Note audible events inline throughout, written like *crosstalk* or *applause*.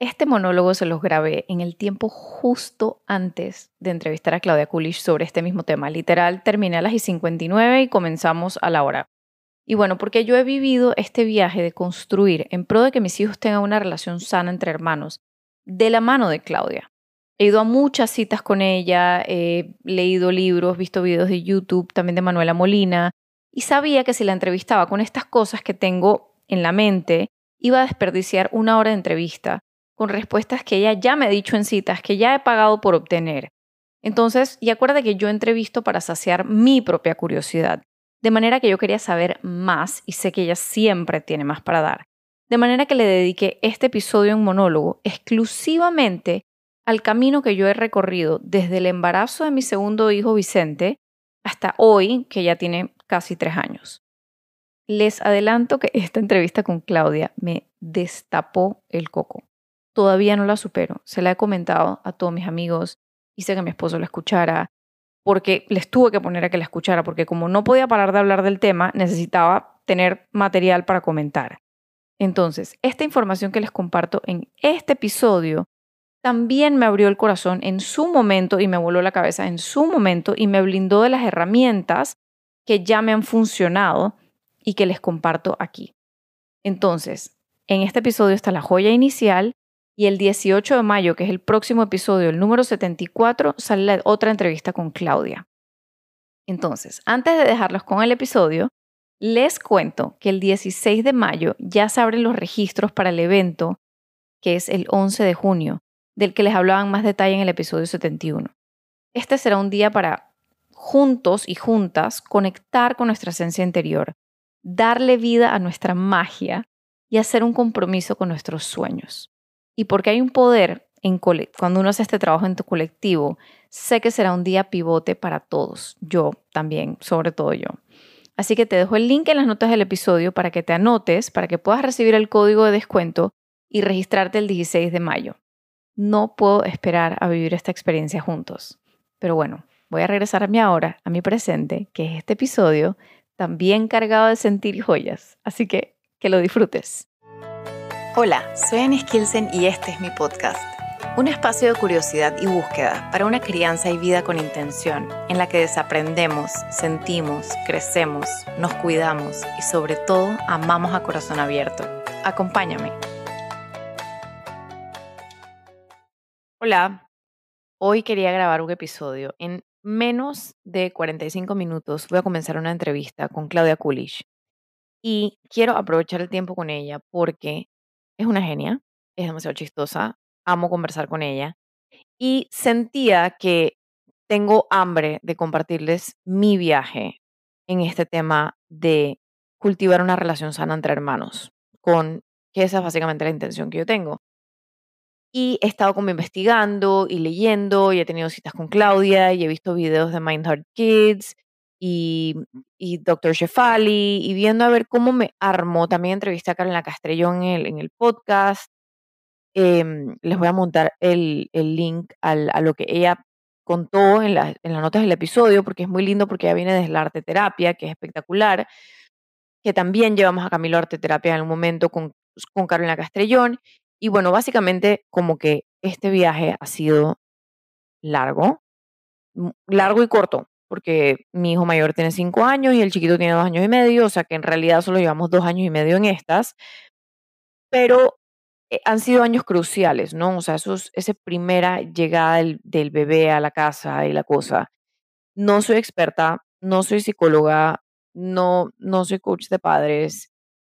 Este monólogo se los grabé en el tiempo justo antes de entrevistar a Claudia Kulish sobre este mismo tema. Literal, terminé a las y 59 y comenzamos a la hora. Y bueno, porque yo he vivido este viaje de construir en pro de que mis hijos tengan una relación sana entre hermanos, de la mano de Claudia. He ido a muchas citas con ella, he leído libros, visto videos de YouTube, también de Manuela Molina, y sabía que si la entrevistaba con estas cosas que tengo en la mente, iba a desperdiciar una hora de entrevista con respuestas que ella ya me ha dicho en citas, que ya he pagado por obtener. Entonces, y acuerda que yo entrevisto para saciar mi propia curiosidad, de manera que yo quería saber más y sé que ella siempre tiene más para dar. De manera que le dediqué este episodio en monólogo exclusivamente al camino que yo he recorrido desde el embarazo de mi segundo hijo Vicente hasta hoy, que ya tiene casi tres años. Les adelanto que esta entrevista con Claudia me destapó el coco todavía no la supero. Se la he comentado a todos mis amigos, hice que mi esposo la escuchara, porque les tuve que poner a que la escuchara, porque como no podía parar de hablar del tema, necesitaba tener material para comentar. Entonces, esta información que les comparto en este episodio también me abrió el corazón en su momento y me voló la cabeza en su momento y me blindó de las herramientas que ya me han funcionado y que les comparto aquí. Entonces, en este episodio está la joya inicial y el 18 de mayo, que es el próximo episodio, el número 74, sale otra entrevista con Claudia. Entonces, antes de dejarlos con el episodio, les cuento que el 16 de mayo ya se abren los registros para el evento, que es el 11 de junio, del que les hablaba en más detalle en el episodio 71. Este será un día para juntos y juntas conectar con nuestra esencia interior, darle vida a nuestra magia y hacer un compromiso con nuestros sueños. Y porque hay un poder cuando uno hace este trabajo en tu colectivo, sé que será un día pivote para todos, yo también, sobre todo yo. Así que te dejo el link en las notas del episodio para que te anotes, para que puedas recibir el código de descuento y registrarte el 16 de mayo. No puedo esperar a vivir esta experiencia juntos. Pero bueno, voy a regresar a mi ahora, a mi presente, que es este episodio, también cargado de sentir joyas. Así que que lo disfrutes. Hola, soy Anne Skilsen y este es mi podcast. Un espacio de curiosidad y búsqueda para una crianza y vida con intención, en la que desaprendemos, sentimos, crecemos, nos cuidamos y sobre todo amamos a corazón abierto. Acompáñame. Hola, hoy quería grabar un episodio. En menos de 45 minutos voy a comenzar una entrevista con Claudia Kulish. Y quiero aprovechar el tiempo con ella porque es una genia, es demasiado chistosa, amo conversar con ella y sentía que tengo hambre de compartirles mi viaje en este tema de cultivar una relación sana entre hermanos, con que esa es básicamente la intención que yo tengo. Y he estado como investigando y leyendo y he tenido citas con Claudia y he visto videos de Mind Heart Kids y, y Dr. Shefali y viendo a ver cómo me armó. También entrevisté a Carolina Castrellón en el, en el podcast. Em, les voy a montar el, el link al, a lo que ella contó en, la, en las notas del episodio, porque es muy lindo, porque ella viene desde la arte terapia, que es espectacular, que también llevamos a Camilo Arte Terapia en un momento con, con Carolina Castrellón. Y bueno, básicamente como que este viaje ha sido largo, largo y corto, porque mi hijo mayor tiene cinco años y el chiquito tiene dos años y medio, o sea que en realidad solo llevamos dos años y medio en estas, pero eh, han sido años cruciales, ¿no? O sea, esos, esa primera llegada del, del bebé a la casa y la cosa. No soy experta, no soy psicóloga, no, no soy coach de padres.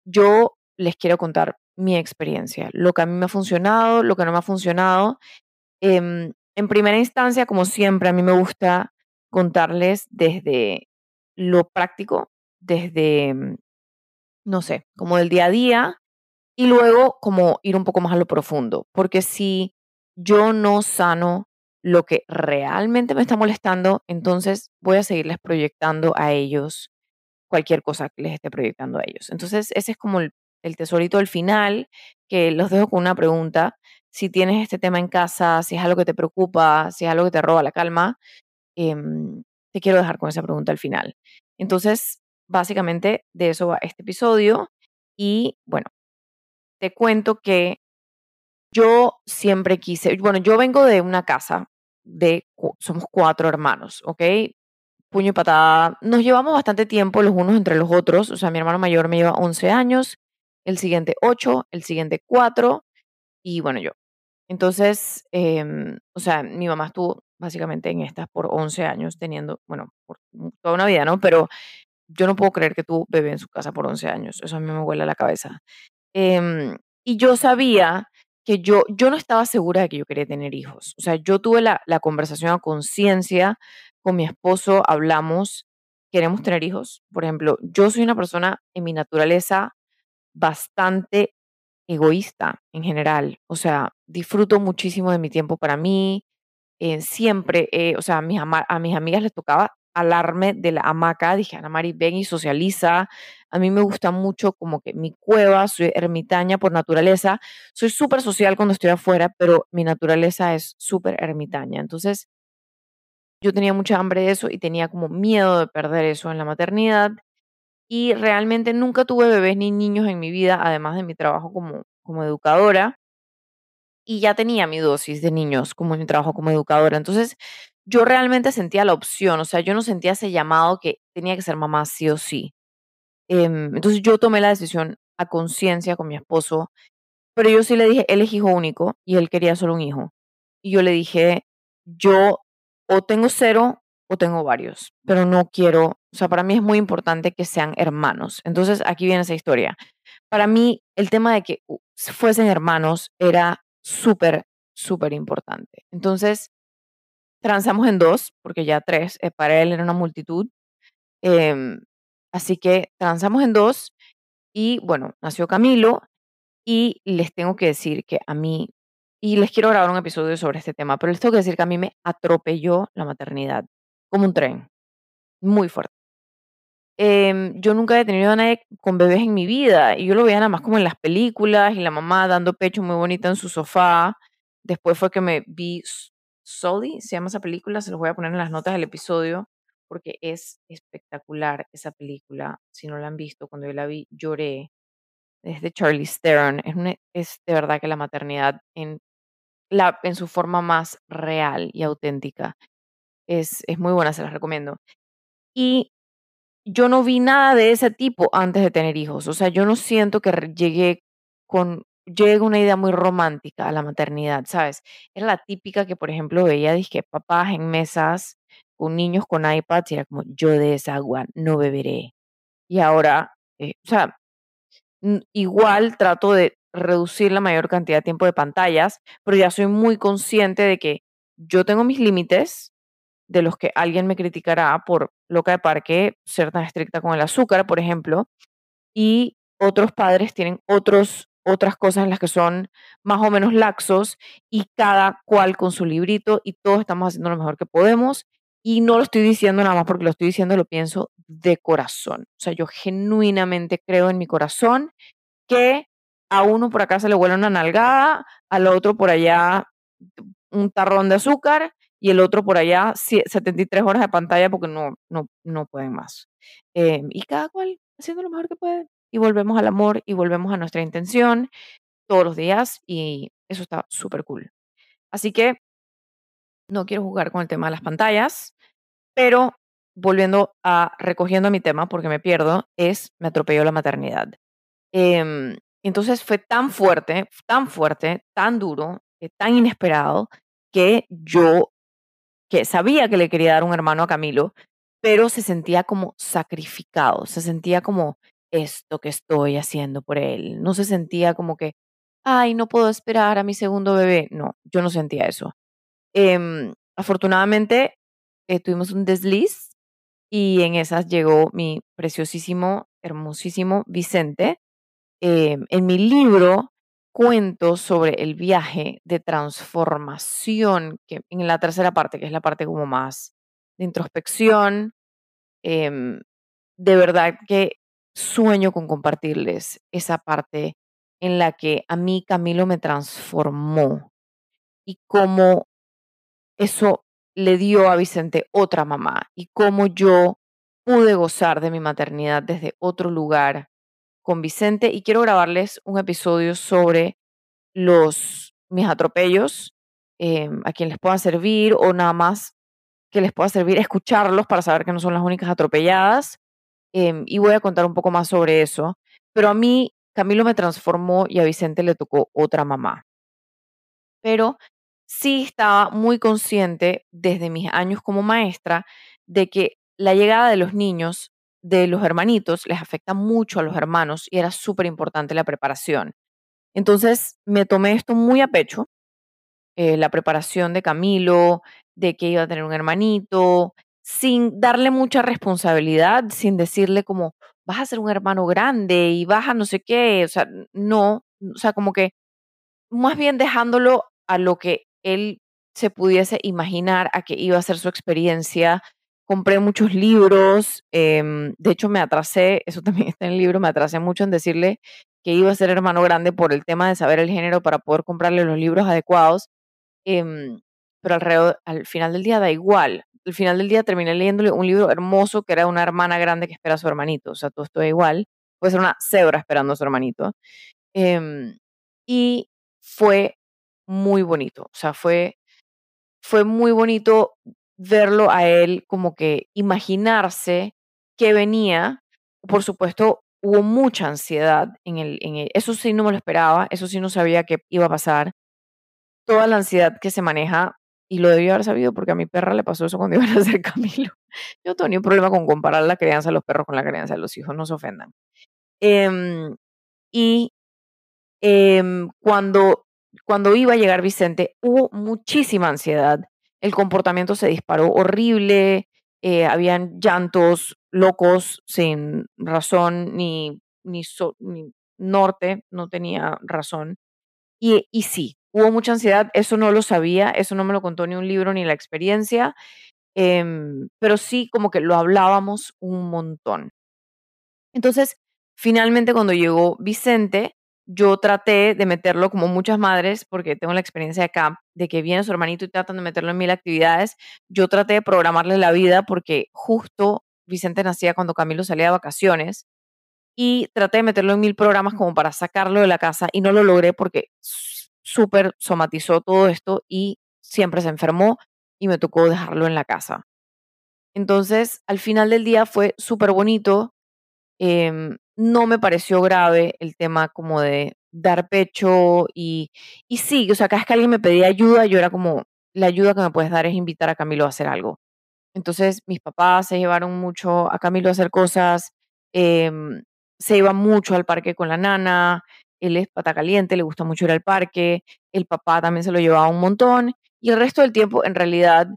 Yo les quiero contar mi experiencia, lo que a mí me ha funcionado, lo que no me ha funcionado. Em, en primera instancia, como siempre, a mí me gusta contarles desde lo práctico, desde, mm, no sé, como del día a día, y luego como ir un poco más a lo profundo, porque si yo no sano lo que realmente me está molestando, entonces voy a seguirles proyectando a ellos cualquier cosa que les esté proyectando a ellos. Entonces, ese es como el, el tesorito al final, que los dejo con una pregunta. Si tienes este tema en casa, si es algo que te preocupa, si es algo que te roba la calma, Em, te quiero dejar con esa pregunta al final. Entonces, básicamente de eso va este episodio y bueno, te cuento que yo siempre quise, bueno, yo vengo de una casa de, somos cuatro hermanos, ¿ok? Puño y patada. Nos llevamos bastante tiempo los unos entre los otros, o sea, mi hermano mayor me lleva 11 años, el siguiente 8, el siguiente 4 y bueno, yo. Entonces, em, o sea, mi mamá estuvo básicamente en estas por 11 años teniendo, bueno, por toda una vida, ¿no? Pero yo no puedo creer que tú bebé en su casa por 11 años, eso a mí me huele la cabeza. Em, y yo sabía que yo, yo no estaba segura de que yo quería tener hijos. O sea, yo tuve la, la conversación a conciencia con mi esposo, hablamos, queremos tener hijos. Por ejemplo, yo soy una persona en mi naturaleza bastante egoísta en general. O sea, disfruto muchísimo de mi tiempo para mí. Eh, siempre, eh, o sea, a mis, a mis amigas les tocaba alarme de la hamaca. Dije, Ana Mari, ven y socializa. A mí me gusta mucho como que mi cueva, soy ermitaña por naturaleza. Soy súper social cuando estoy afuera, pero mi naturaleza es súper ermitaña. Entonces, yo tenía mucha hambre de eso y tenía como miedo de perder eso en la maternidad. Y realmente nunca tuve bebés ni niños en mi vida, además de mi trabajo como, como educadora. Y ya tenía mi dosis de niños como mi trabajo como educadora. Entonces, yo realmente sentía la opción, o sea, yo no sentía ese llamado que tenía que ser mamá sí o sí. Em, entonces, yo tomé la decisión a conciencia con mi esposo, pero yo sí le dije, él es hijo único y él quería solo un hijo. Y yo le dije, yo o tengo cero o tengo varios, pero no quiero, o sea, para mí es muy importante que sean hermanos. Entonces, aquí viene esa historia. Para mí, el tema de que fuesen hermanos era súper, súper importante. Entonces, transamos en dos, porque ya tres, eh, para él era una multitud. Em, así que transamos en dos y bueno, nació Camilo y les tengo que decir que a mí y les quiero grabar un episodio sobre este tema, pero les tengo que decir que a mí me atropelló la maternidad, como un tren, muy fuerte. Em, yo nunca he tenido a nadie con bebés en mi vida y yo lo veía nada más como en las películas y la mamá dando pecho muy bonita en su sofá. Después fue que me vi Sully, se llama esa película, se los voy a poner en las notas del episodio porque es espectacular esa película. Si no la han visto, cuando yo la vi lloré. Es de Charlie Theron. Es, es de verdad que la maternidad en la, en su forma más real y auténtica. Es, es muy buena, se las recomiendo. Y yo no vi nada de ese tipo antes de tener hijos. O sea, yo no siento que llegué con llega una idea muy romántica a la maternidad, ¿sabes? Era la típica que, por ejemplo, veía, dije, papás en mesas con niños con iPads y era como, yo de esa agua no beberé. Y ahora, eh, o sea, igual trato de reducir la mayor cantidad de tiempo de pantallas, pero ya soy muy consciente de que yo tengo mis límites, de los que alguien me criticará por loca de parque, ser tan estricta con el azúcar, por ejemplo, y otros padres tienen otros, otras cosas en las que son más o menos laxos y cada cual con su librito y todos estamos haciendo lo mejor que podemos y no lo estoy diciendo nada más porque lo estoy diciendo, lo pienso de corazón. O sea, yo genuinamente creo en mi corazón que a uno por acá se le huele una nalgada, al otro por allá un tarrón de azúcar y el otro por allá 73 horas de pantalla porque no, no, no pueden más. Em, y cada cual haciendo lo mejor que puede. Y volvemos al amor y volvemos a nuestra intención todos los días y eso está súper cool. Así que no quiero jugar con el tema de las pantallas, pero volviendo a recogiendo mi tema porque me pierdo, es me atropelló la maternidad. Eh, entonces fue tan fuerte, tan fuerte, tan duro, eh, tan inesperado, que yo, que sabía que le quería dar un hermano a Camilo, pero se sentía como sacrificado, se sentía como esto que estoy haciendo por él. No se sentía como que, ay, no puedo esperar a mi segundo bebé. No, yo no sentía eso. Em, afortunadamente, eh, tuvimos un desliz y en esas llegó mi preciosísimo, hermosísimo Vicente, Em, en mi libro cuento sobre el viaje de transformación, que en la tercera parte, que es la parte como más de introspección, em, de verdad que sueño con compartirles esa parte en la que a mí Camilo me transformó y cómo eso le dio a Vicente otra mamá y cómo yo pude gozar de mi maternidad desde otro lugar con Vicente y quiero grabarles un episodio sobre los mis atropellos, em, a quien les pueda servir o nada más que les pueda servir escucharlos para saber que no son las únicas atropelladas. Em, y voy a contar un poco más sobre eso. Pero a mí, Camilo me transformó y a Vicente le tocó otra mamá. Pero sí estaba muy consciente desde mis años como maestra de que la llegada de los niños, de los hermanitos, les afecta mucho a los hermanos y era súper importante la preparación. Entonces me tomé esto muy a pecho, eh, la preparación de Camilo, de que iba a tener un hermanito, sin darle mucha responsabilidad, sin decirle como, vas a ser un hermano grande y vas a no sé qué, o sea, no, o sea, como que más bien dejándolo a lo que él se pudiese imaginar, a que iba a ser su experiencia. Compré muchos libros, em, de hecho me atrasé, eso también *laughs* está en el libro, me atrasé mucho en decirle que iba a ser hermano grande por el tema de saber el género para poder comprarle los libros adecuados. Em, pero alrededor, al final del día da igual. Al final del día terminé leyéndole un libro hermoso que era una hermana grande que espera a su hermanito. O sea, todo esto da igual. Puede ser una cebra esperando a su hermanito. Em, y fue muy bonito. O sea, fue, fue muy bonito verlo a él como que imaginarse que venía. Por supuesto, hubo mucha ansiedad en el, en eso sí no me lo esperaba, eso sí no sabía que iba a pasar. Toda la ansiedad que se maneja y lo debía haber sabido porque a mi perra le pasó eso cuando *laughs* iba a nacer Camilo. Yo tenía un problema con comparar la crianza de los perros con la crianza de los hijos, no se ofendan. Em, y em, cuando, cuando iba a llegar Vicente, hubo muchísima ansiedad. El comportamiento se disparó horrible, eh, habían llantos locos sin razón ni, ni, norte, no tenía razón. Y, y sí, Hubo mucha ansiedad, eso no lo sabía, eso no me lo contó ni un libro ni la experiencia, em, pero sí como que lo hablábamos un montón. Entonces, finalmente cuando llegó Vicente, yo traté de meterlo como muchas madres, porque tengo la experiencia acá, de que viene su hermanito y tratan de meterlo en mil actividades. Yo traté de programarle la vida porque justo Vicente nacía cuando Camilo salía de vacaciones y traté de meterlo en mil programas como para sacarlo de la casa y no lo logré porque súper somatizó todo esto y siempre se enfermó y me tocó dejarlo en la casa. Entonces, al final del día fue súper bonito. Em, no me pareció grave el tema como de dar pecho y, y sí, o sea, cada vez que alguien me pedía ayuda, yo era como, la ayuda que me puedes dar es invitar a Camilo a hacer algo. Entonces, mis papás se llevaron mucho a Camilo a hacer cosas, em, se iba mucho al parque con la nana, él es pata caliente, le gusta mucho ir al parque, el papá también se lo llevaba un montón y el resto del tiempo en realidad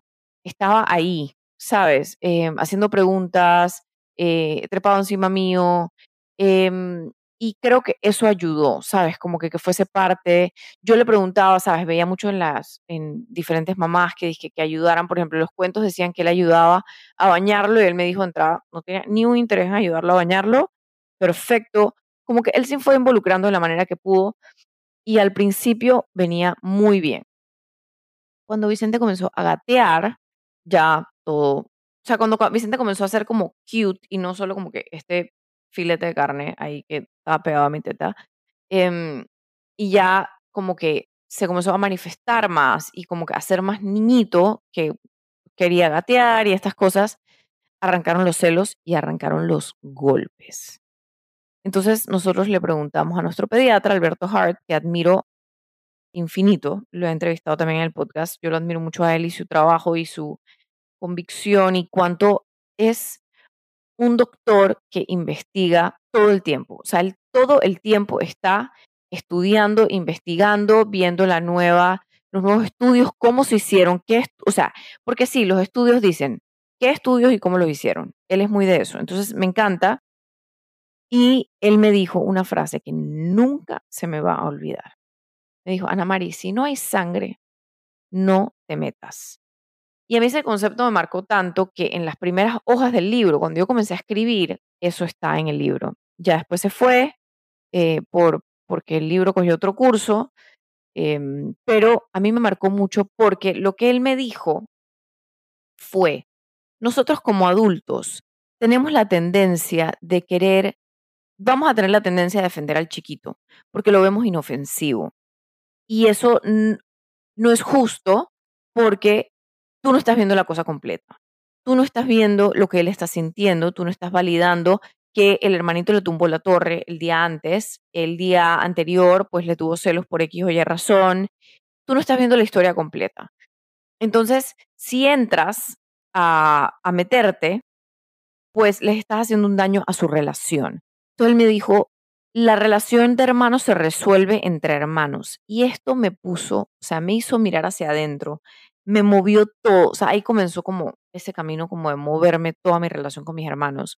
estaba ahí, ¿sabes? Em, haciendo preguntas, eh, trepado encima mío. Em, y creo que eso ayudó, ¿sabes? Como que, que fuese parte. Yo le preguntaba, ¿sabes? Veía mucho en las, en diferentes mamás que, que, que ayudaran, por ejemplo, los cuentos decían que él ayudaba a bañarlo y él me dijo, entrada, no tenía ni un interés en ayudarlo a bañarlo, perfecto, como que él se fue involucrando de la manera que pudo y al principio venía muy bien. Cuando Vicente comenzó a gatear, ya todo, o sea, cuando Vicente comenzó a ser como cute y no solo como que este filete de carne ahí que estaba pegado a mi teta, em, y ya como que se comenzó a manifestar más y como que a ser más niñito que quería gatear y estas cosas, arrancaron los celos y arrancaron los golpes. Entonces nosotros le preguntamos a nuestro pediatra, Alberto Hart, que admiro infinito, lo he entrevistado también en el podcast, yo lo admiro mucho a él y su trabajo y su convicción y cuánto es un doctor que investiga todo el tiempo, o sea, todo el tiempo está estudiando, investigando, viendo la nueva, los nuevos estudios, cómo se hicieron, qué, o sea, porque sí, los estudios dicen qué estudios y cómo lo hicieron. Él es muy de eso. Entonces, me encanta y él me dijo una frase que nunca se me va a olvidar. Me dijo, Ana María, si no hay sangre, no te metas. Y a mí ese concepto me marcó tanto que en las primeras hojas del libro, cuando yo comencé a escribir, eso está en el libro. Ya después se fue eh, por, porque el libro cogió otro curso, em, pero a mí me marcó mucho porque lo que él me dijo fue, nosotros como adultos tenemos la tendencia de querer vamos a tener la tendencia a defender al chiquito, porque lo vemos inofensivo. Y eso no es justo porque tú no estás viendo la cosa completa. Tú no estás viendo lo que él está sintiendo, tú no estás validando que el hermanito le tumbó la torre el día antes, el día anterior pues le tuvo celos por X o Y razón. Tú no estás viendo la historia completa. Entonces, si entras a, a meterte, pues les estás haciendo un daño a su relación. Entonces él me dijo, la relación de hermanos se resuelve entre hermanos. Y esto me puso, o sea, me hizo mirar hacia adentro, me movió todo, o sea, ahí comenzó como ese camino como de moverme toda mi relación con mis hermanos.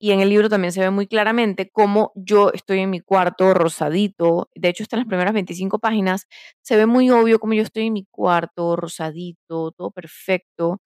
Y en el libro también se ve muy claramente cómo yo estoy en mi cuarto rosadito, de hecho está las primeras 25 páginas, se ve muy obvio cómo yo estoy en mi cuarto rosadito, todo perfecto.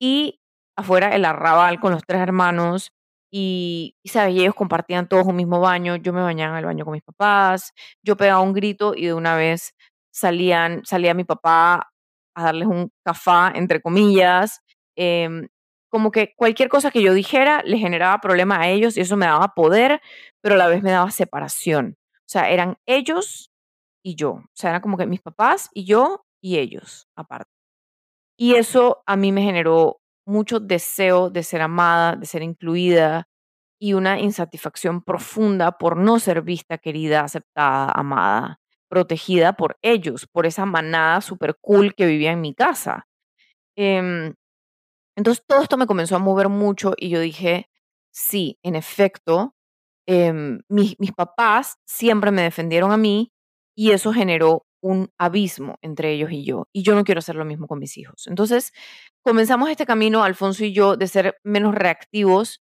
Y afuera el arrabal con los tres hermanos y, ¿sabes? ellos compartían todos un mismo baño, yo me bañaba en el baño con mis papás, yo pegaba un grito y de una vez salían, salía mi papá a darles un cafá, entre comillas, em, como que cualquier cosa que yo dijera le generaba problema a ellos y eso me daba poder, pero a la vez me daba separación. O sea, eran ellos y yo. O sea, eran como que mis papás y yo y ellos aparte. Y eso a mí me generó mucho deseo de ser amada, de ser incluida y una insatisfacción profunda por no ser vista, querida, aceptada, amada, protegida por ellos, por esa manada super cool que vivía en mi casa. Em, entonces todo esto me comenzó a mover mucho y yo dije, sí, en efecto, em, mis, mis papás siempre me defendieron a mí y eso generó un abismo entre ellos y yo. Y yo no quiero hacer lo mismo con mis hijos. Entonces, comenzamos este camino, Alfonso y yo, de ser menos reactivos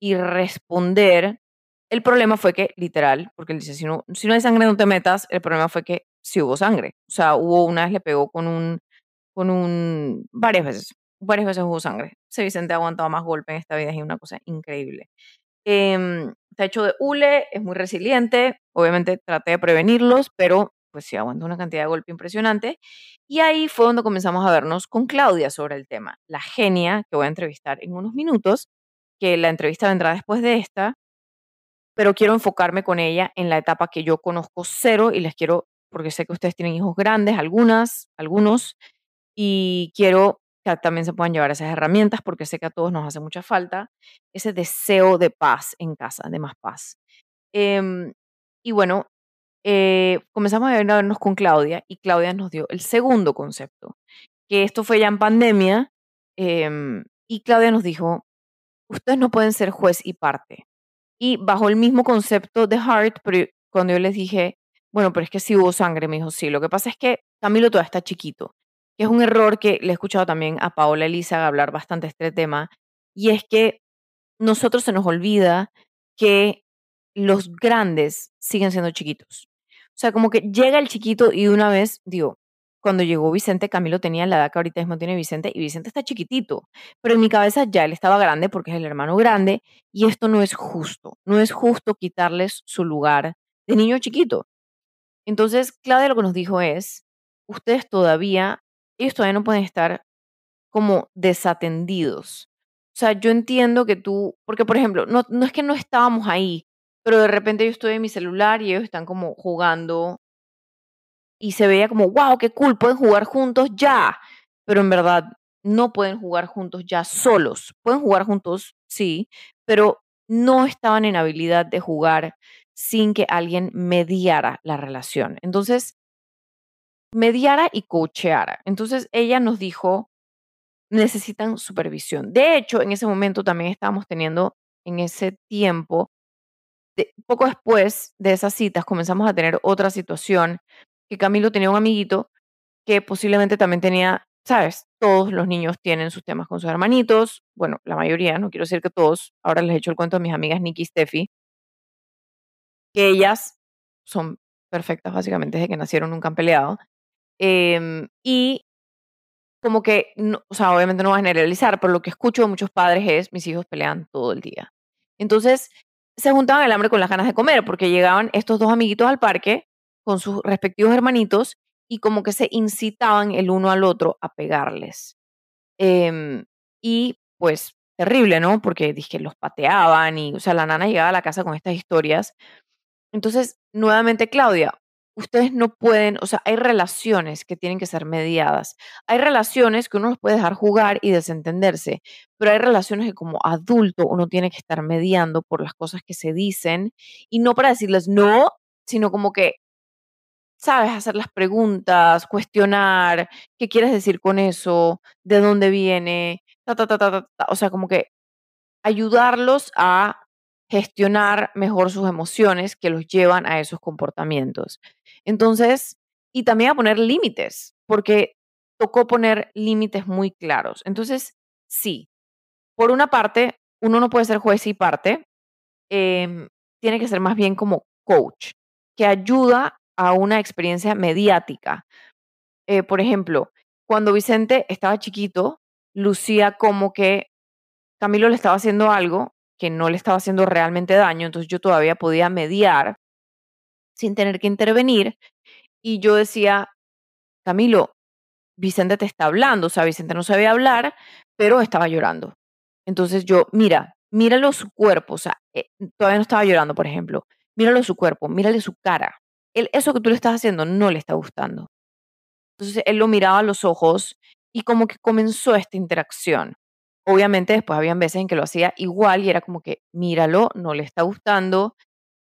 y responder. El problema fue que, literal, porque él dice, si no, si no hay sangre no te metas, el problema fue que sí hubo sangre. O sea, hubo una vez le pegó con un, con un, varias veces, varias veces hubo sangre. Ese Vicente ha aguantado más golpe en esta vida, es una cosa increíble. Em, está hecho de hule, es muy resiliente, obviamente traté de prevenirlos, pero pues sí aguantó una cantidad de golpe impresionante. Y ahí fue donde comenzamos a vernos con Claudia sobre el tema, la genia que voy a entrevistar en unos minutos, que la entrevista vendrá después de esta, pero quiero enfocarme con ella en la etapa que yo conozco cero y les quiero, porque sé que ustedes tienen hijos grandes, algunas, algunos, y quiero que también se puedan llevar esas herramientas porque sé que a todos nos hace mucha falta ese deseo de paz en casa, de más paz. Em, y bueno, eh, comenzamos a vernos con Claudia y Claudia nos dio el segundo concepto, que esto fue ya en pandemia em, y Claudia nos dijo, ustedes no pueden ser juez y parte. Y bajo el mismo concepto de Heart, pero cuando yo les dije, bueno, pero es que sí hubo sangre, me dijo, sí, lo que pasa es que Camilo todavía está chiquito, que es un error que le he escuchado también a Paola Elisa hablar bastante este tema, y es que nosotros se nos olvida que los grandes siguen siendo chiquitos. O sea, como que llega el chiquito y una vez, digo, cuando llegó Vicente, Camilo tenía la edad que ahorita mismo tiene Vicente y Vicente está chiquitito, pero en mi cabeza ya él estaba grande porque es el hermano grande y esto no es justo, no es justo quitarles su lugar de niño chiquito. Entonces, Claudia lo que nos dijo es, ustedes todavía, ellos todavía no pueden estar como desatendidos. O sea, yo entiendo que tú, porque por ejemplo, no, no es que no estábamos ahí, pero de repente yo estoy en mi celular y ellos están como jugando y se veía como, wow, qué cool, pueden jugar juntos ya, pero en verdad no pueden jugar juntos ya solos. Pueden jugar juntos, sí, pero no estaban en habilidad de jugar sin que alguien mediara la relación. Entonces, mediara y coacheara. Entonces, ella nos dijo, necesitan supervisión. De hecho, en ese momento también estábamos teniendo en ese tiempo poco después de esas citas comenzamos a tener otra situación, que Camilo tenía un amiguito que posiblemente también tenía, sabes, todos los niños tienen sus temas con sus hermanitos, bueno, la mayoría, no quiero decir que todos, ahora les he hecho el cuento a mis amigas Nikki y Steffi, que ellas son perfectas básicamente desde que nacieron, nunca han peleado, em, y como que, o sea, obviamente no va a generalizar, pero lo que escucho de muchos padres es, mis hijos pelean todo el día. Entonces, se juntaban el hambre con las ganas de comer, porque llegaban estos dos amiguitos al parque con sus respectivos hermanitos y como que se incitaban el uno al otro a pegarles. Em, y pues terrible, ¿no? Porque dije, los pateaban y, o sea, la nana llegaba a la casa con estas historias. Entonces, nuevamente, Claudia, ustedes no pueden, o sea, hay relaciones que tienen que ser mediadas. Hay relaciones que uno los puede dejar jugar y desentenderse, pero hay relaciones que como adulto uno tiene que estar mediando por las cosas que se dicen y no para decirles no, sino como que, sabes, hacer las preguntas, cuestionar, ¿qué quieres decir con eso? ¿De dónde viene? Ta, ta, ta, ta, ta. O sea, como que ayudarlos a gestionar mejor sus emociones que los llevan a esos comportamientos. Entonces, y también a poner límites, porque tocó poner límites muy claros. Entonces, sí, por una parte, uno no puede ser juez y parte, em, tiene que ser más bien como coach, que ayuda a una experiencia mediática. Eh, por ejemplo, cuando Vicente estaba chiquito, lucía como que Camilo le estaba haciendo algo que no le estaba haciendo realmente daño, entonces yo todavía podía mediar sin tener que intervenir. Y yo decía, Camilo, Vicente te está hablando, o sea, Vicente no sabía hablar, pero estaba llorando. Entonces yo, mira, míralo su cuerpo, o sea, eh, todavía no estaba llorando, por ejemplo, míralo su cuerpo, mírale su cara. Él, eso que tú le estás haciendo no le está gustando. Entonces él lo miraba a los ojos y como que comenzó esta interacción. Obviamente después habían veces en que lo hacía igual y era como que, míralo, no le está gustando.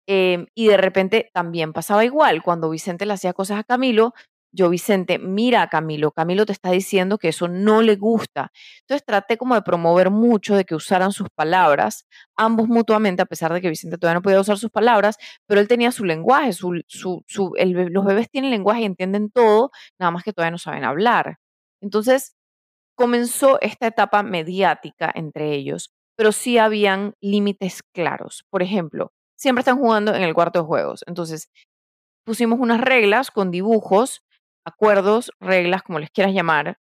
Em, y de repente también pasaba igual. Cuando Vicente le hacía cosas a Camilo, yo, Vicente, mira a Camilo, Camilo te está diciendo que eso no le gusta. Entonces traté como de promover mucho de que usaran sus palabras, ambos mutuamente, a pesar de que Vicente todavía no podía usar sus palabras, pero él tenía su lenguaje, los bebés tienen lenguaje y entienden todo, nada más que todavía no saben hablar. Entonces, comenzó esta etapa mediática entre ellos, pero sí habían límites claros. Por ejemplo, siempre están jugando en el cuarto de juegos. Entonces, pusimos unas reglas con dibujos, acuerdos, reglas, como les quieras llamar.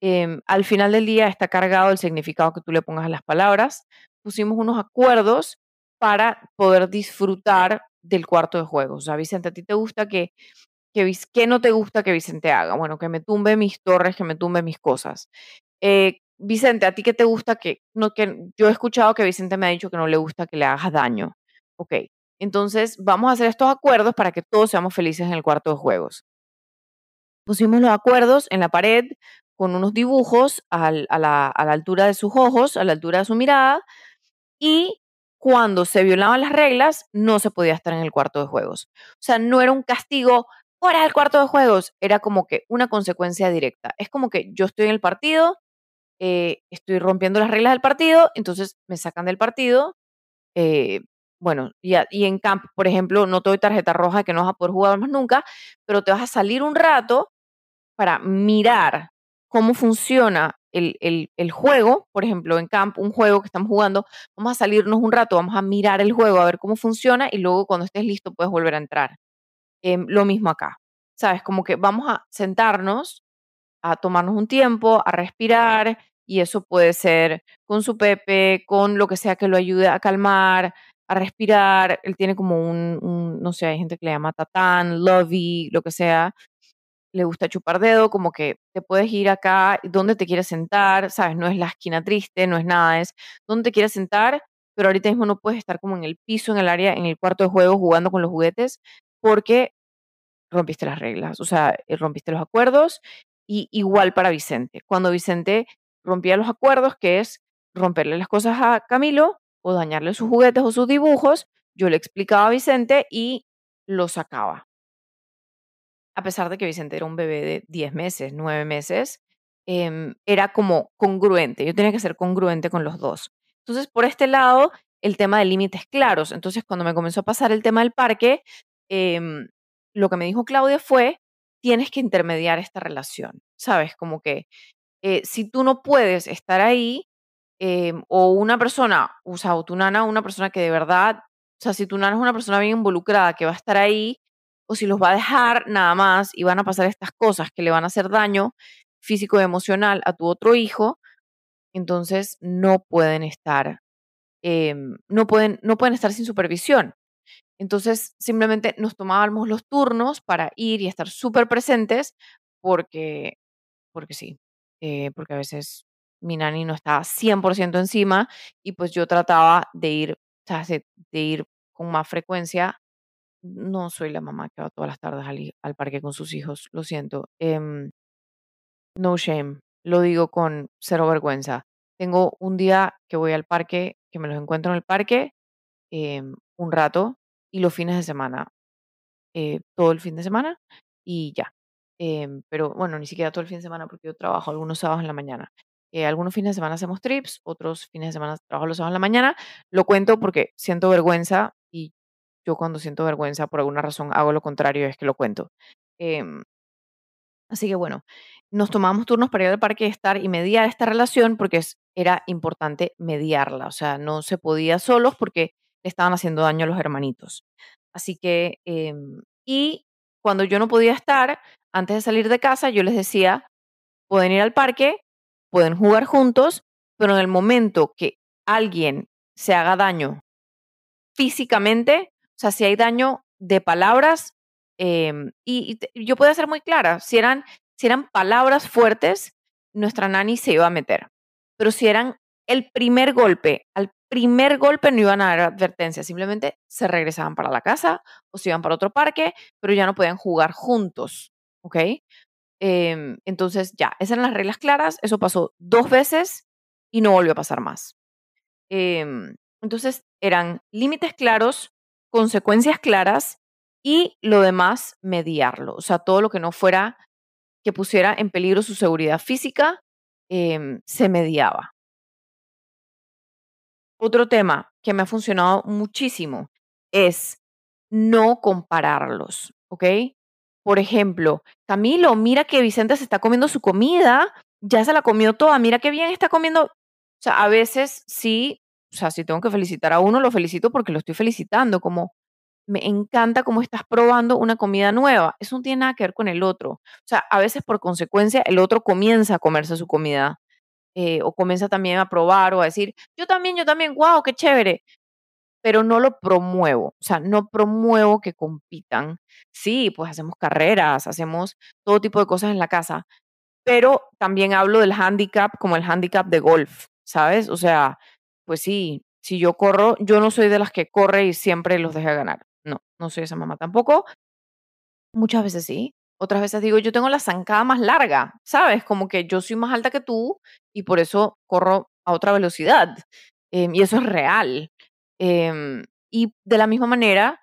Em, al final del día está cargado el significado que tú le pongas a las palabras. Pusimos unos acuerdos para poder disfrutar del cuarto de juegos. O sea, Vicente, ¿a ti te gusta que ¿Qué no te gusta que Vicente haga? Bueno, que me tumbe mis torres, que me tumbe mis cosas. Eh, Vicente, ¿a ti qué te gusta que, no, que yo he escuchado que Vicente me ha dicho que no le gusta que le hagas daño? Ok, entonces vamos a hacer estos acuerdos para que todos seamos felices en el cuarto de juegos. Pusimos los acuerdos en la pared con unos dibujos a, la, a la altura de sus ojos, a la altura de su mirada, y cuando se violaban las reglas, no se podía estar en el cuarto de juegos. O sea, no era un castigo, fuera del cuarto de juegos, era como que una consecuencia directa. Es como que yo estoy en el partido, eh, estoy rompiendo las reglas del partido, entonces me sacan del partido. Eh, bueno, y, y, en camp, por ejemplo, no te doy tarjeta roja que no vas a poder jugar más nunca, pero te vas a salir un rato para mirar cómo funciona el, el, el, juego, por ejemplo, en camp, un juego que estamos jugando, vamos a salirnos un rato, vamos a mirar el juego, a ver cómo funciona y luego cuando estés listo puedes volver a entrar. Em, lo mismo acá, ¿sabes? Como que vamos a sentarnos, a tomarnos un tiempo, a respirar, y eso puede ser con su Pepe, con lo que sea que lo ayude a calmar, a respirar. Él tiene como un, un no sé, hay gente que le llama tatán, lovey, lo que sea. Le gusta chupar dedo, como que te puedes ir acá, donde te quieres sentar, ¿sabes? No es la esquina triste, no es nada, es donde te quieres sentar, pero ahorita mismo no puedes estar como en el piso, en el área, en el cuarto de juego jugando con los juguetes, porque rompiste las reglas, o sea, eh, rompiste los acuerdos y igual para Vicente. Cuando Vicente rompía los acuerdos, que es romperle las cosas a Camilo o dañarle sus juguetes o sus dibujos, yo le explicaba a Vicente y lo sacaba. A pesar de que Vicente era un bebé de 10 meses, 9 meses, em, era como congruente. Yo tenía que ser congruente con los dos. Entonces, por este lado, el tema de límites claros. Entonces, cuando me comenzó a pasar el tema del parque, Em, lo que me dijo Claudia fue, tienes que intermediar esta relación, ¿sabes? Como que eh, si tú no puedes estar ahí, em, o una persona, o sea, o tu nana, una persona que de verdad, o sea, si tu nana es una persona bien involucrada que va a estar ahí, o si los va a dejar nada más y van a pasar estas cosas que le van a hacer daño físico y emocional a tu otro hijo, entonces no pueden estar, em, no, pueden, no pueden estar sin supervisión. Entonces, simplemente nos tomábamos los turnos para ir y estar súper presentes porque, porque sí, eh, porque a veces mi nani no estaba 100% encima y pues yo trataba de ir, de, ir con más frecuencia no soy la mamá que va todas las tardes al, parque con sus hijos, lo siento. Em, no shame, lo digo con cero vergüenza. Tengo un día que voy al parque, que me los encuentro en el parque, em, un rato, y los fines de semana, eh, todo el fin de semana, y ya. Em, pero bueno, ni siquiera todo el fin de semana porque yo trabajo algunos sábados en la mañana. Eh, algunos fines de semana hacemos trips, otros fines de semana trabajo los sábados en la mañana. Lo cuento porque siento vergüenza yo cuando siento vergüenza por alguna razón hago lo contrario, es que lo cuento. Em, así que bueno, nos tomamos turnos para ir al parque y estar y mediar esta relación porque era importante mediarla, o sea, no se podía solos porque le estaban haciendo daño a los hermanitos. Así que, em, y cuando yo no podía estar, antes de salir de casa, yo les decía, pueden ir al parque, pueden jugar juntos, pero en el momento que alguien se haga daño físicamente, o sea, si hay daño de palabras, em, y, yo puedo ser muy clara, si eran, si eran palabras fuertes, nuestra nani se iba a meter. Pero si eran el primer golpe, al primer golpe no iban a dar advertencia, simplemente se regresaban para la casa o se iban para otro parque, pero ya no podían jugar juntos, ¿ok? Em, entonces ya, esas eran las reglas claras, eso pasó dos veces y no volvió a pasar más. Em, entonces eran límites claros, consecuencias claras y lo demás mediarlo. O sea, todo lo que no fuera que pusiera en peligro su seguridad física, em, se mediaba. Otro tema que me ha funcionado muchísimo es no compararlos, ¿ok? Por ejemplo, Camilo, mira que Vicente se está comiendo su comida, ya se la comió toda, mira qué bien está comiendo. O sea, a veces sí, o sea, si tengo que felicitar a uno, lo felicito porque lo estoy felicitando, como me encanta cómo estás probando una comida nueva. Eso no tiene nada que ver con el otro. O sea, a veces por consecuencia el otro comienza a comerse su comida eh, o comienza también a probar o a decir, yo también, yo también, wow, qué chévere. Pero no lo promuevo, o sea, no promuevo que compitan. Sí, pues hacemos carreras, hacemos todo tipo de cosas en la casa, pero también hablo del handicap como el handicap de golf, ¿sabes? O sea, pues sí, si yo corro, yo no soy de las que corre y siempre los deja ganar. No, no soy esa mamá tampoco. Muchas veces sí. Otras veces digo, yo tengo la zancada más larga, ¿sabes? Como que yo soy más alta que tú y por eso corro a otra velocidad. Em, y eso es real. Em, y de la misma manera,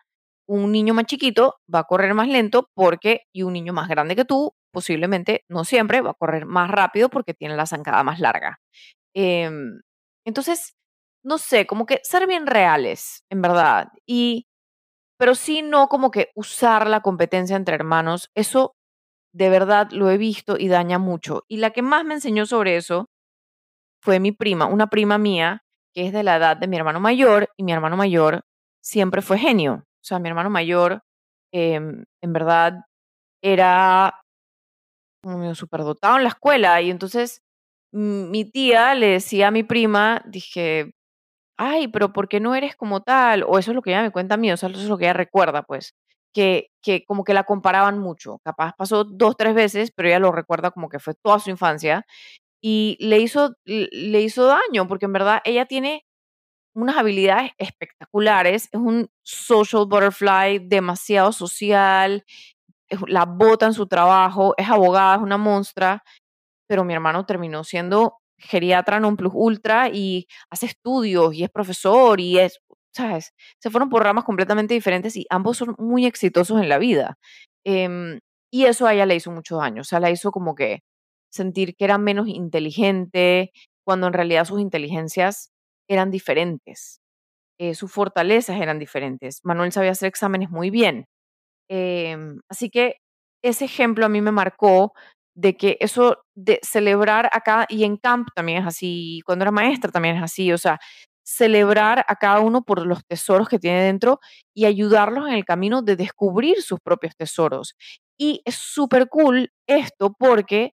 un niño más chiquito va a correr más lento porque, y un niño más grande que tú, posiblemente, no siempre, va a correr más rápido porque tiene la zancada más larga. Em, entonces, no sé, como que ser bien reales, en verdad. Y pero sí no como que usar la competencia entre hermanos, eso de verdad lo he visto y daña mucho. Y la que más me enseñó sobre eso fue mi prima, una prima mía que es de la edad de mi hermano mayor y mi hermano mayor siempre fue genio. O sea, mi hermano mayor em, en verdad era un superdotado en la escuela y entonces mi tía le decía a mi prima, dije, ay, pero ¿por qué no eres como tal? O eso es lo que ella me cuenta a mí, o sea, eso es lo que ella recuerda, pues, que, que como que la comparaban mucho. Capaz pasó dos, tres veces, pero ella lo recuerda como que fue toda su infancia y le hizo, le hizo daño, porque en verdad ella tiene unas habilidades espectaculares, es un social butterfly demasiado social, la bota en su trabajo, es abogada, es una monstrua, pero mi hermano terminó siendo geriatra non plus ultra y hace estudios y es profesor y es, ¿sabes? Se fueron por ramas completamente diferentes y ambos son muy exitosos en la vida. Em, y eso a ella le hizo mucho daño, o sea, la hizo como que sentir que era menos inteligente, cuando en realidad sus inteligencias eran diferentes, eh, sus fortalezas eran diferentes. Manuel sabía hacer exámenes muy bien. Em, así que ese ejemplo a mí me marcó de que eso de celebrar acá, y en camp también es así, cuando era maestra también es así, o sea, celebrar a cada uno por los tesoros que tiene dentro y ayudarlos en el camino de descubrir sus propios tesoros. Y es súper cool esto porque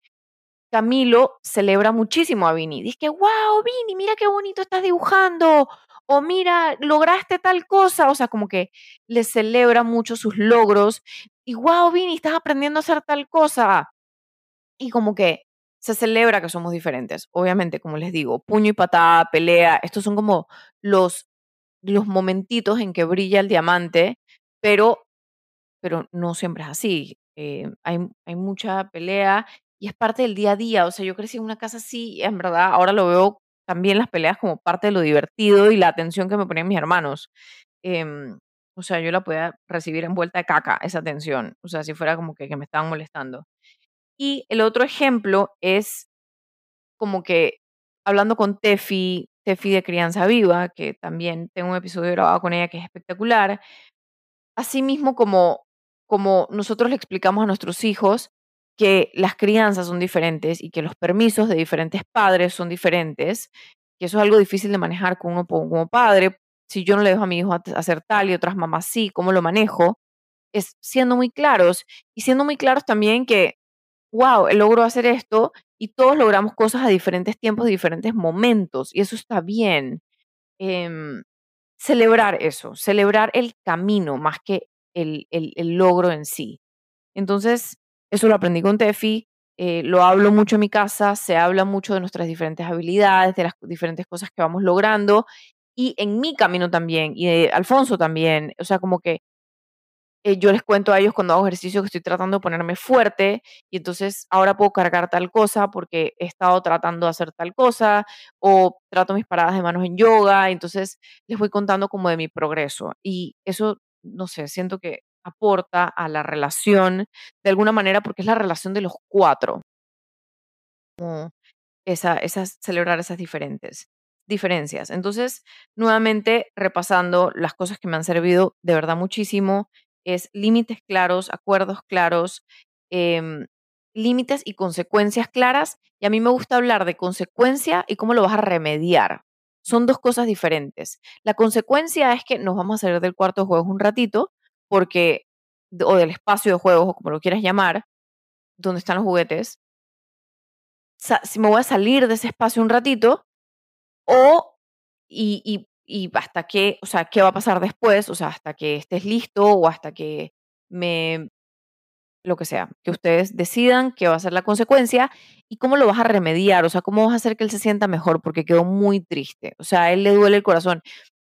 Camilo celebra muchísimo a Vini. Dice que, wow, Vini, mira qué bonito estás dibujando. O mira, lograste tal cosa. O sea, como que le celebra mucho sus logros. Y, wow, Vini, estás aprendiendo a hacer tal cosa y como que se celebra que somos diferentes. Obviamente, como les digo, puño y patada, pelea, estos son como los, los momentitos en que brilla el diamante, pero pero no siempre es así. Eh, hay, hay mucha pelea y es parte del día a día. O sea, yo crecí en una casa así en verdad ahora lo veo también las peleas como parte de lo divertido y la atención que me ponían mis hermanos. Em, o sea, yo la podía recibir en vuelta de caca, esa atención. O sea, si fuera como que, que me estaban molestando. Y el otro ejemplo es como que hablando con Tefi, Tefi de Crianza Viva, que también tengo un episodio grabado con ella que es espectacular. Así mismo como, como nosotros le explicamos a nuestros hijos que las crianzas son diferentes y que los permisos de diferentes padres son diferentes, que eso es algo difícil de manejar con uno como padre. Si yo no le dejo a mi hijo hacer tal y otras mamás sí, ¿cómo lo manejo? Es siendo muy claros y siendo muy claros también que, wow, él logró hacer esto y todos logramos cosas a diferentes tiempos, diferentes momentos y eso está bien. Em, celebrar eso, celebrar el camino más que el, el, el logro en sí. Entonces, eso lo aprendí con Tefi, eh, lo hablo mucho en mi casa, se habla mucho de nuestras diferentes habilidades, de las diferentes cosas que vamos logrando y en mi camino también, y de Alfonso también, o sea, como que eh, yo les cuento a ellos cuando hago ejercicio que estoy tratando de ponerme fuerte y entonces ahora puedo cargar tal cosa porque he estado tratando de hacer tal cosa o trato mis paradas de manos en yoga, entonces les voy contando como de mi progreso y eso, no sé, siento que aporta a la relación de alguna manera porque es la relación de los cuatro. esa, esas, celebrar esas diferentes diferencias. Entonces, nuevamente repasando las cosas que me han servido de verdad muchísimo, es límites claros, acuerdos claros, em, límites y consecuencias claras. Y a mí me gusta hablar de consecuencia y cómo lo vas a remediar. Son dos cosas diferentes. La consecuencia es que nos vamos a salir del cuarto de juegos un ratito, porque, o del espacio de juegos, o como lo quieras llamar, donde están los juguetes. Si me voy a salir de ese espacio un ratito, o, y, y hasta que, o sea, qué va a pasar después, o sea, hasta que estés listo o hasta que me, lo que sea, que ustedes decidan qué va a ser la consecuencia y cómo lo vas a remediar, o sea, cómo vas a hacer que él se sienta mejor porque quedó muy triste, o sea, a él le duele el corazón.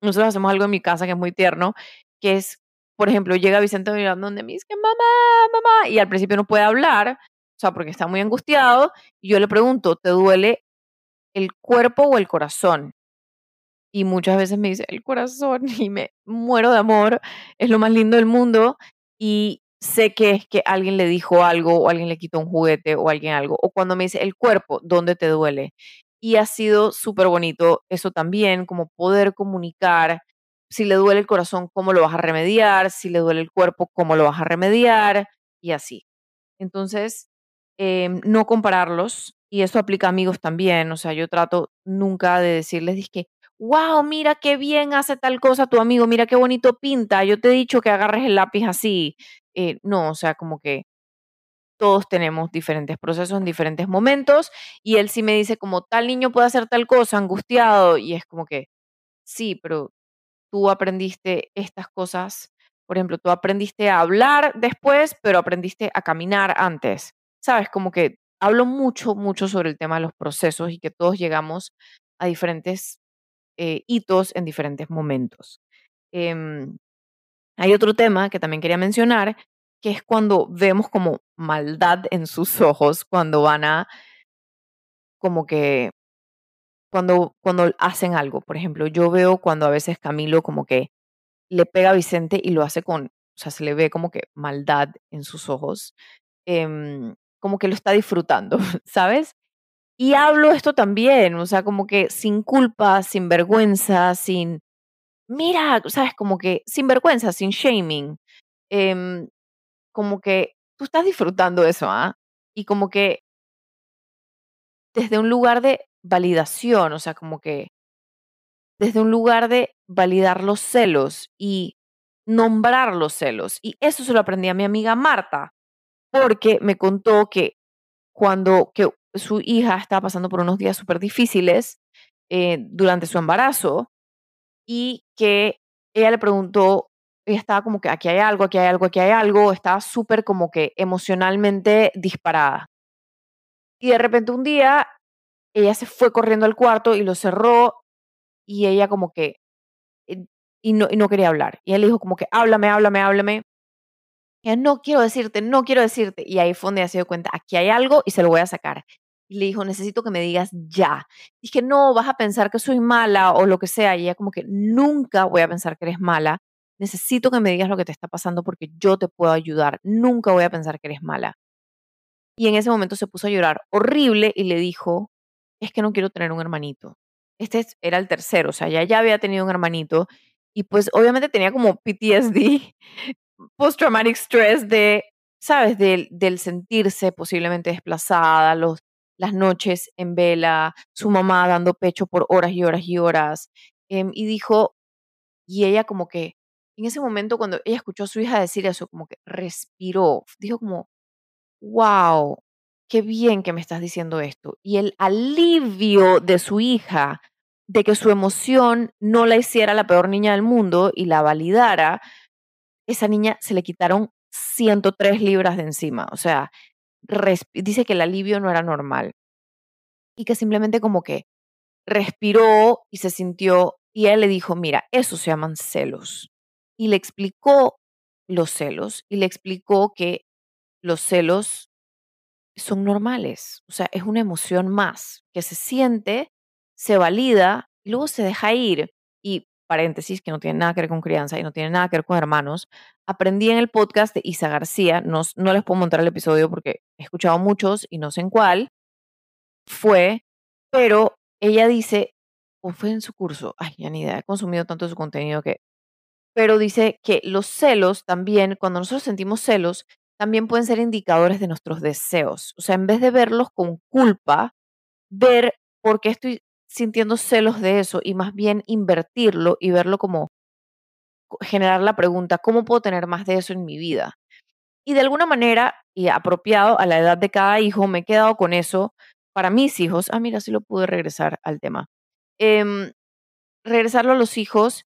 Nosotros hacemos algo en mi casa que es muy tierno, que es, por ejemplo, llega Vicente mirando donde me dice que mamá, mamá, y al principio no puede hablar, o sea, porque está muy angustiado, y yo le pregunto, ¿te duele el cuerpo o el corazón? Y muchas veces me dice el corazón y me muero de amor, es lo más lindo del mundo y sé que es que alguien le dijo algo o alguien le quitó un juguete o alguien algo, o cuando me dice el cuerpo, ¿dónde te duele? Y ha sido súper bonito eso también, como poder comunicar, si le duele el corazón, ¿cómo lo vas a remediar? Si le duele el cuerpo, ¿cómo lo vas a remediar? Y así. Entonces, em, no compararlos, y eso aplica a amigos también, o sea, yo trato nunca de decirles, que wow, mira qué bien hace tal cosa tu amigo, mira qué bonito pinta, yo te he dicho que agarres el lápiz así. Eh, no, o sea, como que todos tenemos diferentes procesos en diferentes momentos y él sí me dice como tal niño puede hacer tal cosa, angustiado, y es como que sí, pero tú aprendiste estas cosas, por ejemplo, tú aprendiste a hablar después, pero aprendiste a caminar antes, ¿sabes? Como que hablo mucho, mucho sobre el tema de los procesos y que todos llegamos a diferentes eh, hitos en diferentes momentos. Em, hay otro tema que también quería mencionar, que es cuando vemos como maldad en sus ojos, cuando van a, como que, cuando, cuando hacen algo. Por ejemplo, yo veo cuando a veces Camilo como que le pega a Vicente y lo hace con, o sea, se le ve como que maldad en sus ojos, em, como que lo está disfrutando, *laughs* ¿sabes? Y hablo esto también, o sea, como que sin culpa, sin vergüenza, sin, mira, sabes, como que sin vergüenza, sin shaming, em, como que tú estás disfrutando eso, ¿ah? Y como que desde un lugar de validación, o sea, como que desde un lugar de validar los celos y nombrar los celos. Y eso se lo aprendí a mi amiga Marta, porque me contó que cuando que su hija estaba pasando por unos días súper difíciles eh, durante su embarazo y que ella le preguntó, ella estaba como que aquí hay algo, aquí hay algo, aquí hay algo, estaba súper como que emocionalmente disparada. Y de repente un día ella se fue corriendo al cuarto y lo cerró y ella como que, eh, y no, y no quería hablar. Y él dijo como que, háblame, háblame, háblame. ella, no quiero decirte, no quiero decirte. Y ahí fue donde ella se dio cuenta, aquí hay algo y se lo voy a sacar. Y le dijo, necesito que me digas ya. Dije, no, vas a pensar que soy mala o lo que sea. Y ella como que nunca voy a pensar que eres mala. Necesito que me digas lo que te está pasando porque yo te puedo ayudar. Nunca voy a pensar que eres mala. Y en ese momento se puso a llorar horrible y le dijo, es que no quiero tener un hermanito. Este era el tercero, o sea, ya, ya había tenido un hermanito y pues obviamente tenía como PTSD, *laughs* post-traumatic stress de, ¿sabes? Del, del sentirse posiblemente desplazada, los, las noches en vela, su mamá dando pecho por horas y horas y horas. Em, y dijo, y ella como que, en ese momento cuando ella escuchó a su hija decir eso, como que respiró, dijo como, wow, qué bien que me estás diciendo esto. Y el alivio de su hija, de que su emoción no la hiciera la peor niña del mundo y la validara, esa niña se le quitaron 103 libras de encima. O sea, dice que el alivio no era normal. Y que simplemente como que respiró y se sintió, y él le dijo, mira, eso se llaman celos. Y le explicó los celos y le explicó que los celos son normales, o sea, es una emoción más que se siente, se valida y luego se deja ir. Paréntesis, que no tiene nada que ver con crianza y no tiene nada que ver con hermanos, aprendí en el podcast de Isa García, no, no les puedo montar el episodio porque he escuchado muchos y no sé en cuál, fue, pero ella dice, o fue en su curso, ay, ya ni idea, he consumido tanto su contenido que, pero dice que los celos también, cuando nosotros sentimos celos, también pueden ser indicadores de nuestros deseos. O sea, en vez de verlos con culpa, ver por qué estoy sintiendo celos de eso y más bien invertirlo y verlo como generar la pregunta, ¿cómo puedo tener más de eso en mi vida? Y de alguna manera, y apropiado a la edad de cada hijo, me he quedado con eso para mis hijos. Ah, mira, sí lo pude regresar al tema. Em, regresarlo a los hijos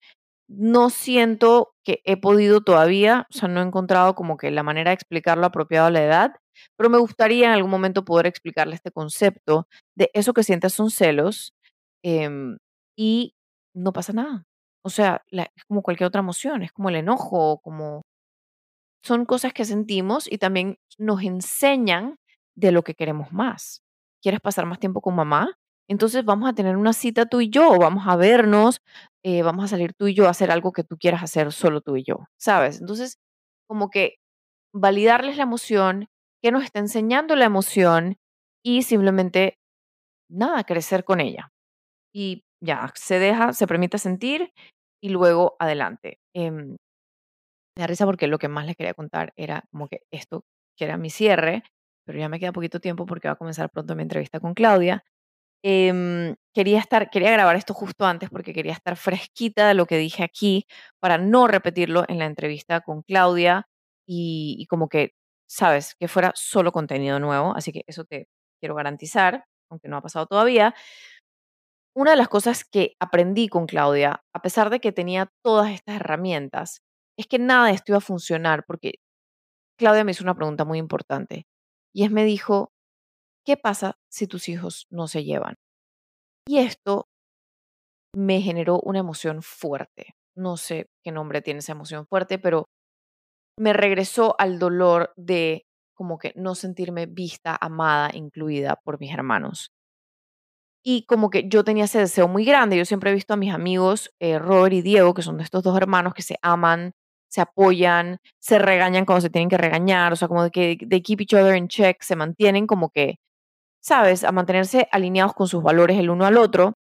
no siento que he podido todavía, o sea, no he encontrado como que la manera de explicarlo apropiado a la edad, pero me gustaría en algún momento poder explicarle este concepto de eso que sientes son celos em, y no pasa nada. O sea, es como cualquier otra emoción, es como el enojo, como son cosas que sentimos y también nos enseñan de lo que queremos más. ¿Quieres pasar más tiempo con mamá? Entonces vamos a tener una cita tú y yo, vamos a vernos, eh, vamos a salir tú y yo a hacer algo que tú quieras hacer solo tú y yo, ¿sabes? Entonces, como que validarles la emoción, que nos está enseñando la emoción y simplemente, nada, crecer con ella. Y ya, se deja, se permite sentir y luego adelante. Em, me da risa porque lo que más les quería contar era como que esto, que era mi cierre, pero ya me queda poquito tiempo porque va a comenzar pronto mi entrevista con Claudia. Em, quería estar, quería grabar esto justo antes porque quería estar fresquita de lo que dije aquí para no repetirlo en la entrevista con Claudia y, como que, sabes, que fuera solo contenido nuevo. Así que eso te quiero garantizar, aunque no ha pasado todavía. Una de las cosas que aprendí con Claudia, a pesar de que tenía todas estas herramientas, es que nada de esto iba a funcionar porque Claudia me hizo una pregunta muy importante y es me dijo, ¿qué pasa si tus hijos no se llevan? Y esto me generó una emoción fuerte. No sé qué nombre tiene esa emoción fuerte, pero me regresó al dolor de como que no sentirme vista, amada, incluida por mis hermanos. Y como que yo tenía ese deseo muy grande. Yo siempre he visto a mis amigos, eh, Robert y Diego, que son de estos dos hermanos que se aman, se apoyan, se regañan cuando se tienen que regañar, o sea, como de que they keep each other in check, se mantienen como que ¿sabes? A mantenerse alineados con sus valores el uno al otro.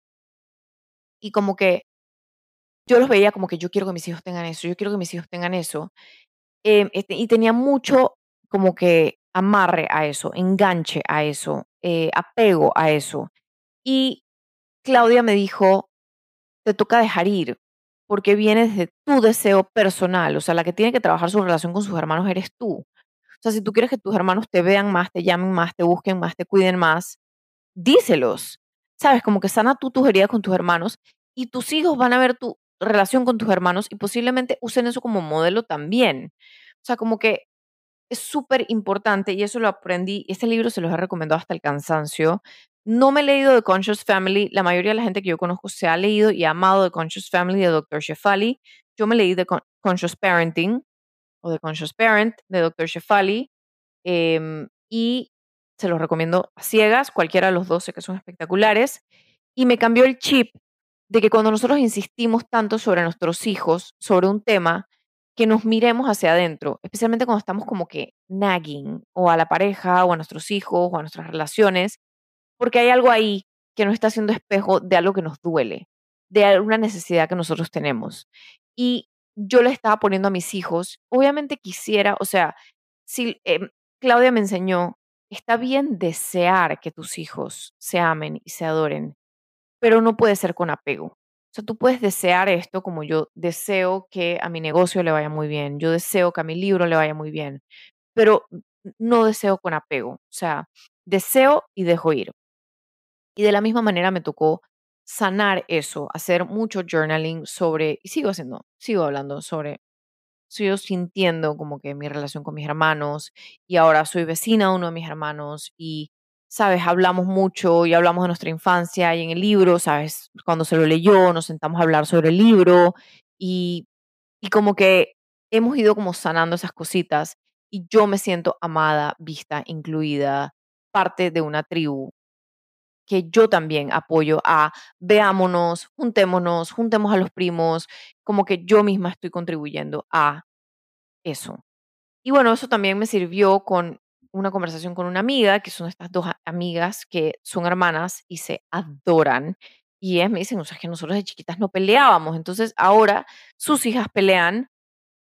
Y como que yo los veía como que yo quiero que mis hijos tengan eso, yo quiero que mis hijos tengan eso. Em, este, y tenía mucho como que amarre a eso, enganche a eso, eh, apego a eso. Y Claudia me dijo, te toca dejar ir, porque vienes de tu deseo personal, o sea, la que tiene que trabajar su relación con sus hermanos eres tú. O sea, si tú quieres que tus hermanos te vean más, te llamen más, te busquen más, te cuiden más, díselos. ¿Sabes? Como que sana tú tus heridas con tus hermanos y tus hijos van a ver tu relación con tus hermanos y posiblemente usen eso como modelo también. O sea, como que es súper importante y eso lo aprendí. Este libro se los he recomendado hasta el cansancio. No me he leído The Conscious Family. La mayoría de la gente que yo conozco se ha leído y amado The Conscious Family de Dr. Shefali. Yo me leí The Conscious Parenting o The Conscious Parent de Dr. Shefali. Em, y se los recomiendo a ciegas, cualquiera de los dos sé que son espectaculares. Y me cambió el chip de que cuando nosotros insistimos tanto sobre nuestros hijos, sobre un tema, que nos miremos hacia adentro, especialmente cuando estamos como que nagging o a la pareja o a nuestros hijos o a nuestras relaciones, porque hay algo ahí que nos está haciendo espejo de algo que nos duele, de alguna necesidad que nosotros tenemos. Y yo le estaba poniendo a mis hijos, obviamente quisiera, o sea, si em, Claudia me enseñó, está bien desear que tus hijos se amen y se adoren, pero no puede ser con apego. O sea, tú puedes desear esto como yo deseo que a mi negocio le vaya muy bien, yo deseo que a mi libro le vaya muy bien, pero no deseo con apego. O sea, deseo y dejo ir. Y de la misma manera me tocó sanar eso, hacer mucho journaling sobre, y sigo haciendo, sigo hablando sobre, sigo sintiendo como que mi relación con mis hermanos, y ahora soy vecina de uno de mis hermanos, y sabes, hablamos mucho y hablamos de nuestra infancia y en el libro, sabes, cuando se lo leyó, nos sentamos a hablar sobre el libro y, y como que hemos ido como sanando esas cositas y yo me siento amada, vista, incluida, parte de una tribu que yo también apoyo a veámonos, juntémonos, juntemos a los primos, como que yo misma estoy contribuyendo a eso. Y bueno, eso también me sirvió con una conversación con una amiga, que son estas dos amigas que son hermanas y se adoran. Y ellas me dicen, o sea, que nosotros de chiquitas no peleábamos. Entonces ahora sus hijas pelean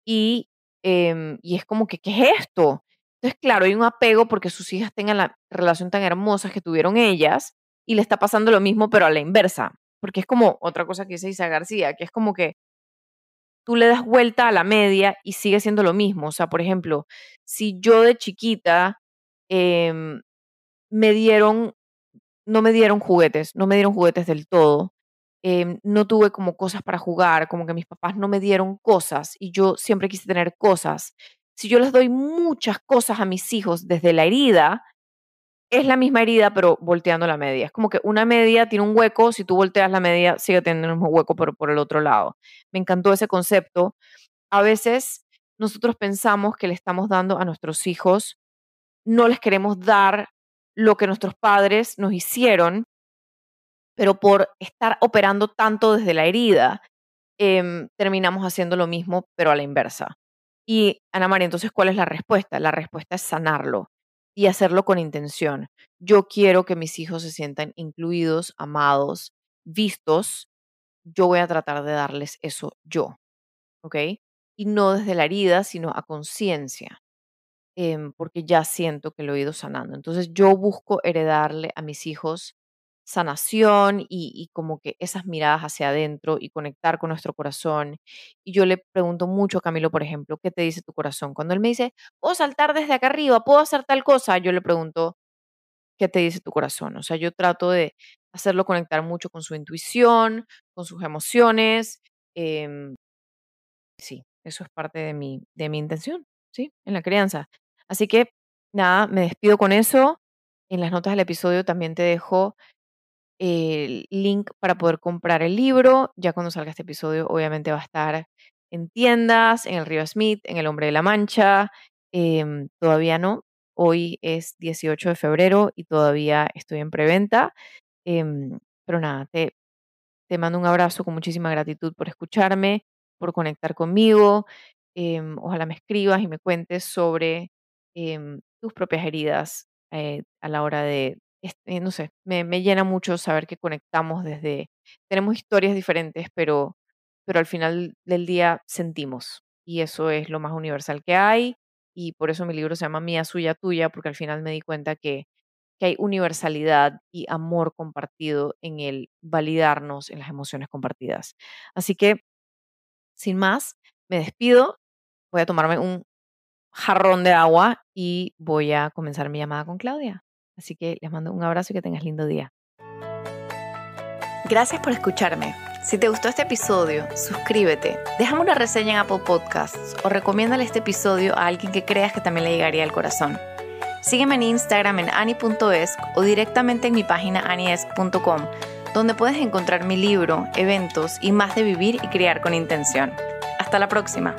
y, em, y es como que, ¿qué es esto? Entonces, claro, hay un apego porque sus hijas tengan la relación tan hermosa que tuvieron ellas y le está pasando lo mismo, pero a la inversa. Porque es como otra cosa que dice Isa García, que es como que tú le das vuelta a la media y sigue siendo lo mismo. O sea, por ejemplo, si yo de chiquita em, me dieron, no me dieron juguetes, no me dieron juguetes del todo, em, no tuve como cosas para jugar, como que mis papás no me dieron cosas y yo siempre quise tener cosas. Si yo les doy muchas cosas a mis hijos desde la herida, es la misma herida, pero volteando la media. Es como que una media tiene un hueco, si tú volteas la media, sigue teniendo el mismo hueco, pero por el otro lado. Me encantó ese concepto. A veces nosotros pensamos que le estamos dando a nuestros hijos, no les queremos dar lo que nuestros padres nos hicieron, pero por estar operando tanto desde la herida, em, terminamos haciendo lo mismo, pero a la inversa. Y Ana María, entonces, ¿cuál es la respuesta? La respuesta es sanarlo y hacerlo con intención. Yo quiero que mis hijos se sientan incluidos, amados, vistos. Yo voy a tratar de darles eso yo, ¿ok? Y no desde la herida, sino a conciencia, em, porque ya siento que lo he ido sanando. Entonces yo busco heredarle a mis hijos sanación y, como que esas miradas hacia adentro y conectar con nuestro corazón. Y yo le pregunto mucho a Camilo, por ejemplo, ¿qué te dice tu corazón? Cuando él me dice, puedo saltar desde acá arriba, puedo hacer tal cosa, yo le pregunto, ¿qué te dice tu corazón? O sea, yo trato de hacerlo conectar mucho con su intuición, con sus emociones. Em, sí, eso es parte de mi, de mi intención, ¿sí? En la crianza. Así que, nada, me despido con eso. En las notas del episodio también te dejo el link para poder comprar el libro. Ya cuando salga este episodio, obviamente va a estar en tiendas, en el Río Smith, en el Hombre de la Mancha. Em, todavía no. Hoy es 18 de febrero y todavía estoy en preventa. Em, pero nada, te, te mando un abrazo con muchísima gratitud por escucharme, por conectar conmigo. Em, ojalá me escribas y me cuentes sobre tus propias heridas eh, a la hora de, este, no sé, me, llena mucho saber que conectamos desde, tenemos historias diferentes, pero, pero al final del día sentimos. Y eso es lo más universal que hay. Y por eso mi libro se llama Mía, Suya, Tuya, porque al final me di cuenta que, que hay universalidad y amor compartido en el validarnos en las emociones compartidas. Así que, sin más, me despido. Voy a tomarme un jarrón de agua y voy a comenzar mi llamada con Claudia. Así que les mando un abrazo y que tengas lindo día. Gracias por escucharme. Si te gustó este episodio, suscríbete, déjame una reseña en Apple Podcasts o recomiéndale este episodio a alguien que creas que también le llegaría al corazón. Sígueme en Instagram en ani.esc o directamente en mi página aniesc.com, donde puedes encontrar mi libro, eventos y más de vivir y criar con intención. Hasta la próxima.